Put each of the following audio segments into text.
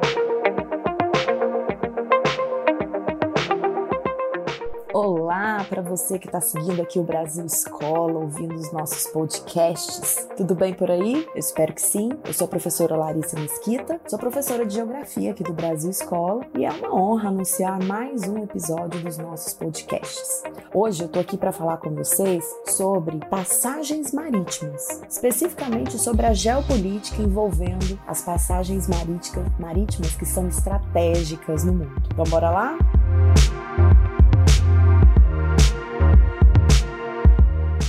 Thank you. Para você que está seguindo aqui o Brasil Escola, ouvindo os nossos podcasts. Tudo bem por aí? Eu espero que sim. Eu sou a professora Larissa Mesquita, sou professora de Geografia aqui do Brasil Escola e é uma honra anunciar mais um episódio dos nossos podcasts. Hoje eu estou aqui para falar com vocês sobre passagens marítimas, especificamente sobre a geopolítica envolvendo as passagens marítimas, marítimas que são estratégicas no mundo. Então bora lá?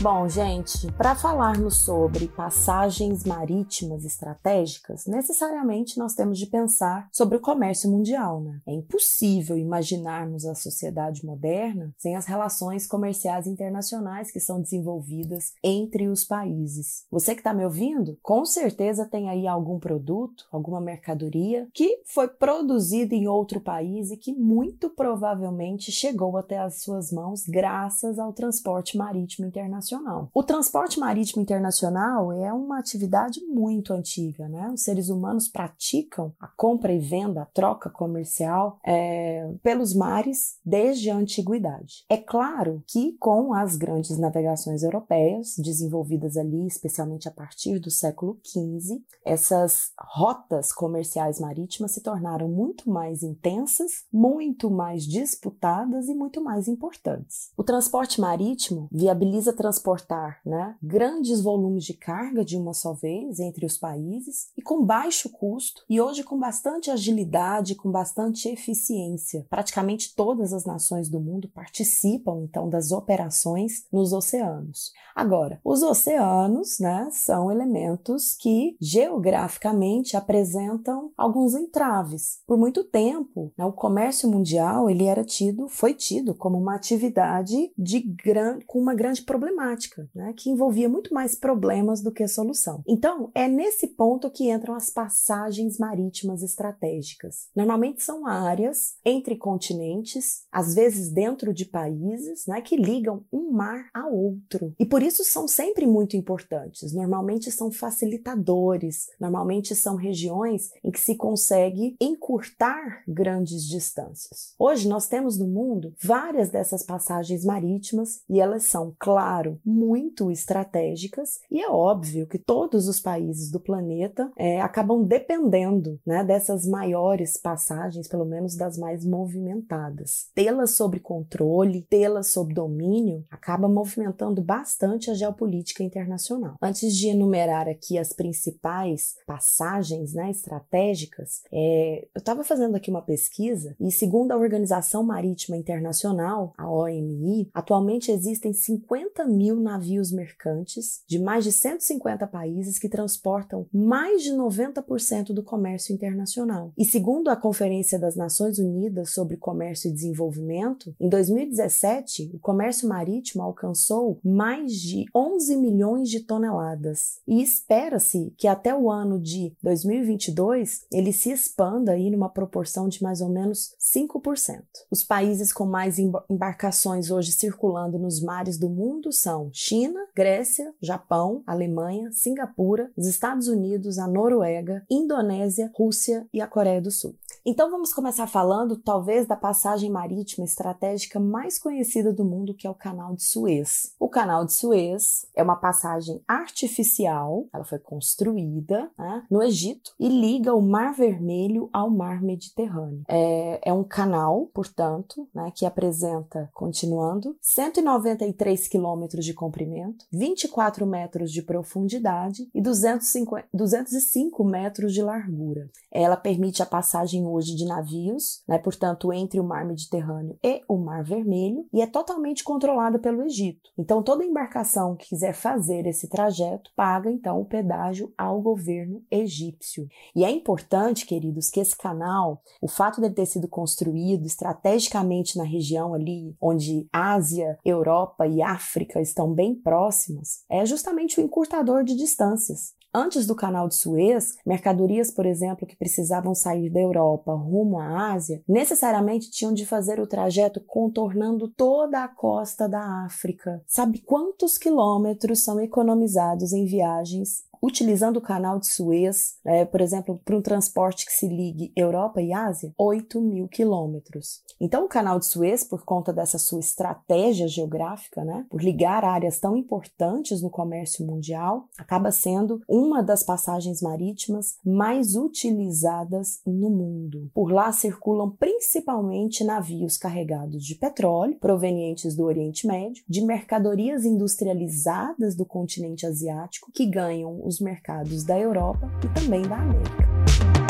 Bom, gente, para falarmos sobre passagens marítimas estratégicas, necessariamente nós temos de pensar sobre o comércio mundial, né? É impossível imaginarmos a sociedade moderna sem as relações comerciais internacionais que são desenvolvidas entre os países. Você que está me ouvindo, com certeza tem aí algum produto, alguma mercadoria que foi produzido em outro país e que muito provavelmente chegou até as suas mãos graças ao transporte marítimo internacional O transporte marítimo internacional é uma atividade muito antiga, né? Os seres humanos praticam a compra e venda, a troca comercial é, pelos mares desde a antiguidade. É claro que com as grandes navegações europeias, desenvolvidas ali especialmente a partir do século XV, essas rotas comerciais marítimas se tornaram muito mais intensas, muito mais disputadas e muito mais importantes. O transporte marítimo viabiliza transporte transportar né, grandes volumes de carga de uma só vez entre os países e com baixo custo e hoje com bastante agilidade, com bastante eficiência. Praticamente todas as nações do mundo participam então das operações nos oceanos. Agora, os oceanos né, são elementos que geograficamente apresentam alguns entraves. Por muito tempo, né, o comércio mundial ele era tido, foi tido como uma atividade de gran, com uma grande problemática problemática, né, que envolvia muito mais problemas do que solução. Então, é nesse ponto que entram as passagens marítimas estratégicas. Normalmente são áreas entre continentes, às vezes dentro de países, né, que ligam um mar a outro. E por isso são sempre muito importantes. Normalmente são facilitadores, normalmente são regiões em que se consegue encurtar grandes distâncias. Hoje nós temos no mundo várias dessas passagens marítimas e elas são, claro, muito estratégicas, e é óbvio que todos os países do planeta é, acabam dependendo né, dessas maiores passagens, pelo menos das mais movimentadas. Tê-las sob controle, tê-las sob domínio, acaba movimentando bastante a geopolítica internacional. Antes de enumerar aqui as principais passagens né, estratégicas, é, eu estava fazendo aqui uma pesquisa e, segundo a Organização Marítima Internacional, a OMI, atualmente existem 50 mil mil navios mercantes de mais de 150 países que transportam mais de 90% do comércio internacional. E segundo a Conferência das Nações Unidas sobre Comércio e Desenvolvimento, em 2017, o comércio marítimo alcançou mais de 11 milhões de toneladas e espera-se que até o ano de 2022 ele se expanda aí numa proporção de mais ou menos 5%. Os países com mais embarcações hoje circulando nos mares do mundo são são China, Grécia, Japão, Alemanha, Singapura, os Estados Unidos, a Noruega, Indonésia, Rússia e a Coreia do Sul. Então vamos começar falando talvez da passagem marítima estratégica mais conhecida do mundo, que é o Canal de Suez. O Canal de Suez é uma passagem artificial, ela foi construída né, no Egito e liga o Mar Vermelho ao Mar Mediterrâneo. É, é um canal, portanto, né, que apresenta, continuando, 193 quilômetros de comprimento, 24 metros de profundidade e 250, 205 metros de largura. Ela permite a passagem hoje de navios, né, portanto, entre o Mar Mediterrâneo e o Mar Vermelho, e é totalmente controlada pelo Egito. Então, toda embarcação que quiser fazer esse trajeto paga então o pedágio ao governo egípcio. E é importante, queridos, que esse canal, o fato de ter sido construído estrategicamente na região ali onde Ásia, Europa e África estão bem próximas, é justamente o encurtador de distâncias. Antes do canal de Suez, mercadorias, por exemplo, que precisavam sair da Europa rumo à Ásia, necessariamente tinham de fazer o trajeto contornando toda a costa da África. Sabe quantos quilômetros são economizados em viagens utilizando o canal de Suez, é, por exemplo, para um transporte que se ligue Europa e Ásia, 8 mil quilômetros. Então, o canal de Suez, por conta dessa sua estratégia geográfica, né, por ligar áreas tão importantes no comércio mundial, acaba sendo uma das passagens marítimas mais utilizadas no mundo. Por lá circulam principalmente navios carregados de petróleo, provenientes do Oriente Médio, de mercadorias industrializadas do continente asiático, que ganham os mercados da Europa e também da América.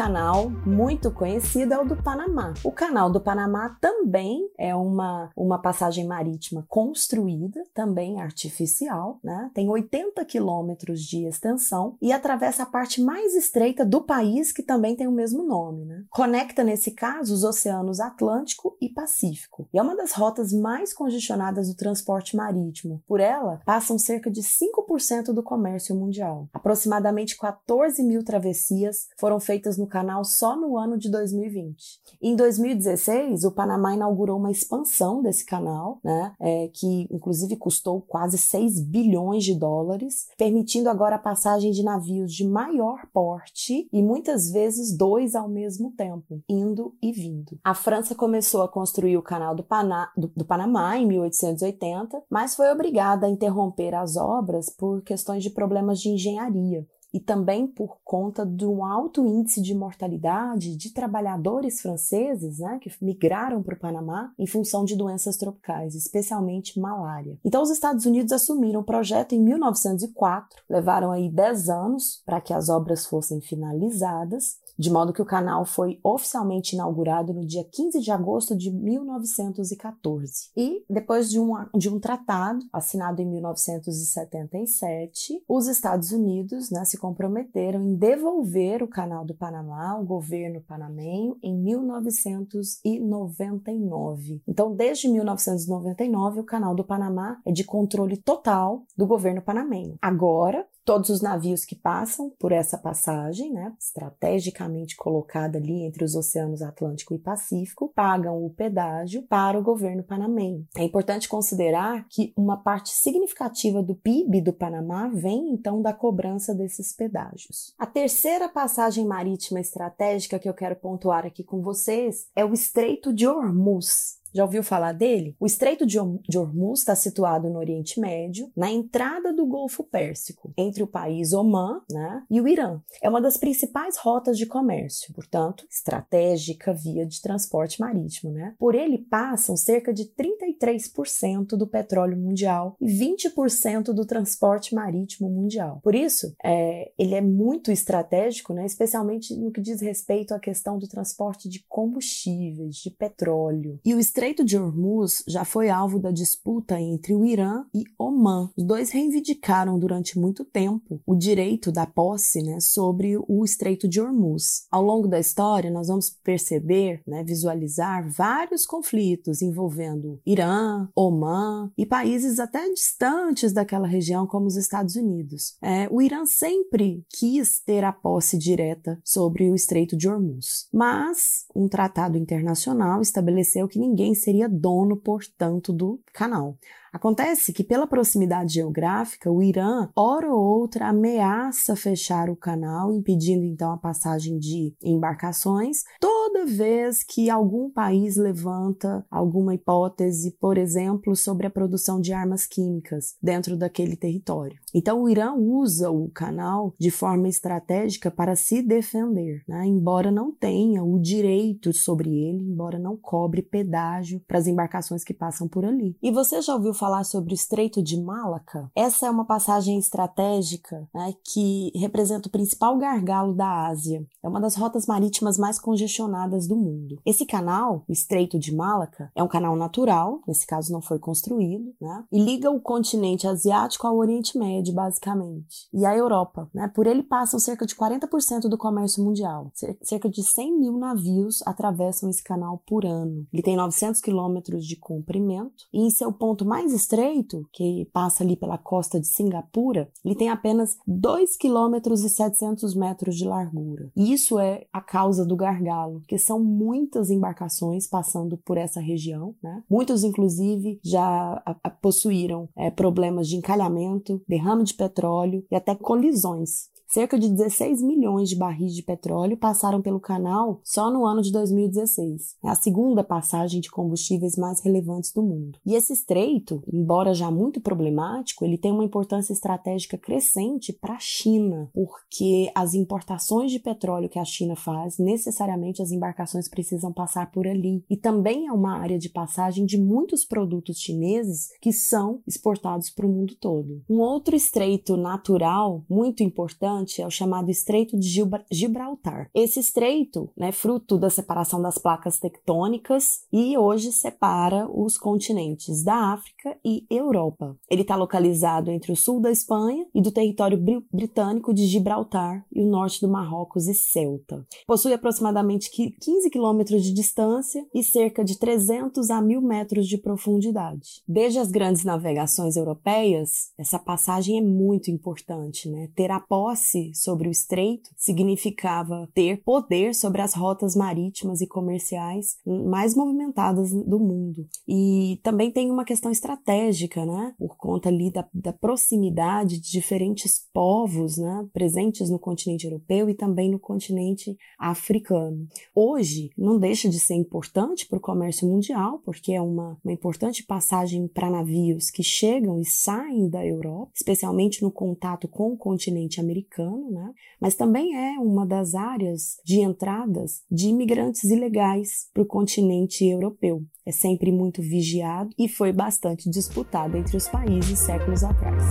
Canal muito conhecido é o do Panamá. O canal do Panamá também é uma, uma passagem marítima construída, também artificial, né? Tem 80 quilômetros de extensão e atravessa a parte mais estreita do país, que também tem o mesmo nome, né? Conecta, nesse caso, os oceanos Atlântico e Pacífico. E é uma das rotas mais congestionadas do transporte marítimo. Por ela, passam cerca de 5% do comércio mundial. Aproximadamente 14 mil travessias foram feitas no canal só no ano de 2020. Em 2016, o Panamá inaugurou uma expansão desse canal, né, é, que inclusive custou quase 6 bilhões de dólares, permitindo agora a passagem de navios de maior porte e muitas vezes dois ao mesmo tempo, indo e vindo. A França começou a construir o canal do, Pana, do, do Panamá em 1880, mas foi obrigada a interromper as obras por questões de problemas de engenharia e também por conta do alto índice de mortalidade de trabalhadores franceses né, que migraram para o Panamá em função de doenças tropicais, especialmente malária. Então, os Estados Unidos assumiram o projeto em 1904, levaram aí 10 anos para que as obras fossem finalizadas de modo que o canal foi oficialmente inaugurado no dia 15 de agosto de 1914. E, depois de um, de um tratado assinado em 1977, os Estados Unidos né, se comprometeram em devolver o Canal do Panamá ao governo panamenho em 1999. Então, desde 1999, o Canal do Panamá é de controle total do governo panamenho. Agora, todos os navios que passam por essa passagem, né, estrategicamente colocada ali entre os oceanos Atlântico e Pacífico, pagam o pedágio para o governo panamenho. É importante considerar que uma parte significativa do PIB do Panamá vem então da cobrança desses pedágios. A terceira passagem marítima estratégica que eu quero pontuar aqui com vocês é o Estreito de Hormuz. Já ouviu falar dele? O Estreito de Hormuz está situado no Oriente Médio, na entrada do Golfo Pérsico, entre o país Omã né, e o Irã. É uma das principais rotas de comércio, portanto, estratégica via de transporte marítimo. Né? Por ele passam cerca de 33% do petróleo mundial e 20% do transporte marítimo mundial. Por isso, é, ele é muito estratégico, né, especialmente no que diz respeito à questão do transporte de combustíveis, de petróleo. E o Estreito de Hormuz já foi alvo da disputa entre o Irã e Omã. Os dois reivindicaram durante muito tempo o direito da posse né, sobre o Estreito de Hormuz. Ao longo da história, nós vamos perceber, né, visualizar vários conflitos envolvendo Irã, Omã e países até distantes daquela região, como os Estados Unidos. É, o Irã sempre quis ter a posse direta sobre o Estreito de Hormuz, mas um tratado internacional estabeleceu que ninguém seria dono, portanto, do canal. Acontece que, pela proximidade geográfica, o Irã, hora ou outra, ameaça fechar o canal, impedindo então a passagem de embarcações, toda vez que algum país levanta alguma hipótese, por exemplo, sobre a produção de armas químicas dentro daquele território. Então, o Irã usa o canal de forma estratégica para se defender, né? embora não tenha o direito sobre ele, embora não cobre pedágio para as embarcações que passam por ali. E você já ouviu falar sobre o Estreito de Malaca, essa é uma passagem estratégica né, que representa o principal gargalo da Ásia. É uma das rotas marítimas mais congestionadas do mundo. Esse canal, o Estreito de Malaca, é um canal natural, nesse caso não foi construído, né, e liga o continente asiático ao Oriente Médio, basicamente, e a Europa. Né. Por ele passam cerca de 40% do comércio mundial. Cerca de 100 mil navios atravessam esse canal por ano. Ele tem 900 quilômetros de comprimento e em seu ponto mais mais estreito, que passa ali pela costa de Singapura, ele tem apenas 2 km e 700 metros de largura. Isso é a causa do gargalo, que são muitas embarcações passando por essa região, né? Muitos, inclusive, já a, a possuíram é, problemas de encalhamento, derrame de petróleo e até colisões. Cerca de 16 milhões de barris de petróleo passaram pelo canal só no ano de 2016. É a segunda passagem de combustíveis mais relevantes do mundo. E esse estreito, embora já muito problemático, ele tem uma importância estratégica crescente para a China, porque as importações de petróleo que a China faz, necessariamente as embarcações precisam passar por ali. E também é uma área de passagem de muitos produtos chineses que são exportados para o mundo todo. Um outro estreito natural muito importante é o chamado Estreito de Gibraltar. Esse estreito, né, fruto da separação das placas tectônicas e hoje separa os continentes da África e Europa. Ele está localizado entre o sul da Espanha e do território britânico de Gibraltar e o norte do Marrocos e Ceuta. Possui aproximadamente 15 quilômetros de distância e cerca de 300 a 1000 metros de profundidade. Desde as grandes navegações europeias, essa passagem é muito importante, né? Ter a posse posse sobre o estreito significava ter poder sobre as rotas marítimas e comerciais mais movimentadas do mundo. E também tem uma questão estratégica, né? Por conta ali da, da proximidade de diferentes povos, né? Presentes no continente europeu e também no continente africano. Hoje, não deixa de ser importante para o comércio mundial, porque é uma, uma importante passagem para navios que chegam e saem da Europa, especialmente no contato com o continente americano né? mas também é uma das áreas de entradas de imigrantes ilegais para o continente europeu. É sempre muito vigiado e foi bastante disputado entre os países séculos atrás.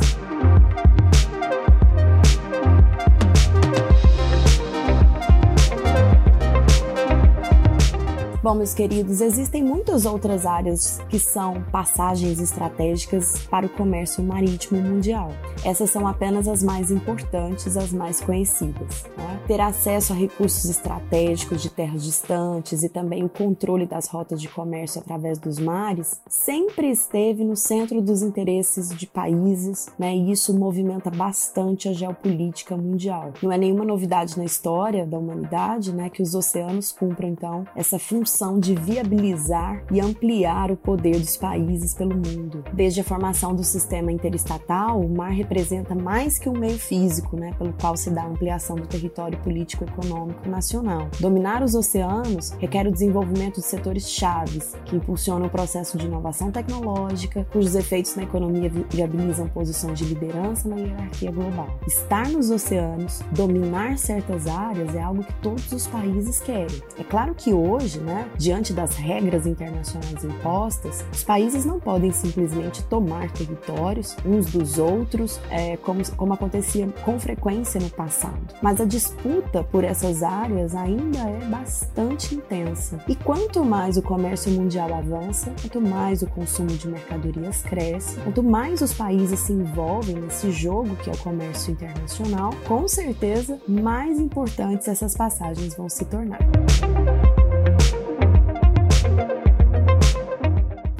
Bom, meus queridos, existem muitas outras áreas que são passagens estratégicas para o comércio marítimo mundial. Essas são apenas as mais importantes, as mais conhecidas. Né? Ter acesso a recursos estratégicos de terras distantes e também o controle das rotas de comércio através dos mares sempre esteve no centro dos interesses de países, né? e isso movimenta bastante a geopolítica mundial. Não é nenhuma novidade na história da humanidade né, que os oceanos cumpram, então, essa função função de viabilizar e ampliar o poder dos países pelo mundo. Desde a formação do sistema interestatal, o mar representa mais que um meio físico, né, pelo qual se dá a ampliação do território político e econômico nacional. Dominar os oceanos requer o desenvolvimento de setores chaves que impulsionam o processo de inovação tecnológica, cujos efeitos na economia viabilizam posições de liderança na hierarquia global. Estar nos oceanos, dominar certas áreas é algo que todos os países querem. É claro que hoje, né, diante das regras internacionais impostas, os países não podem simplesmente tomar territórios uns dos outros, é, como, como acontecia com frequência no passado. Mas a disputa por essas áreas ainda é bastante intensa. E quanto mais o comércio mundial avança, quanto mais o consumo de mercadorias cresce, quanto mais os países se envolvem nesse jogo que é o comércio internacional, com certeza mais importantes essas passagens vão se tornar.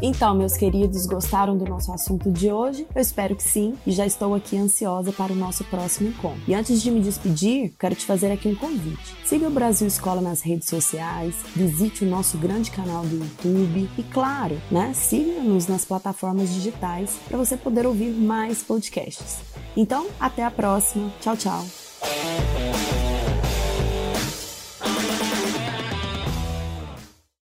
Então, meus queridos, gostaram do nosso assunto de hoje? Eu espero que sim e já estou aqui ansiosa para o nosso próximo encontro. E antes de me despedir, quero te fazer aqui um convite. Siga o Brasil Escola nas redes sociais, visite o nosso grande canal do YouTube e, claro, né, siga-nos nas plataformas digitais para você poder ouvir mais podcasts. Então, até a próxima. Tchau, tchau.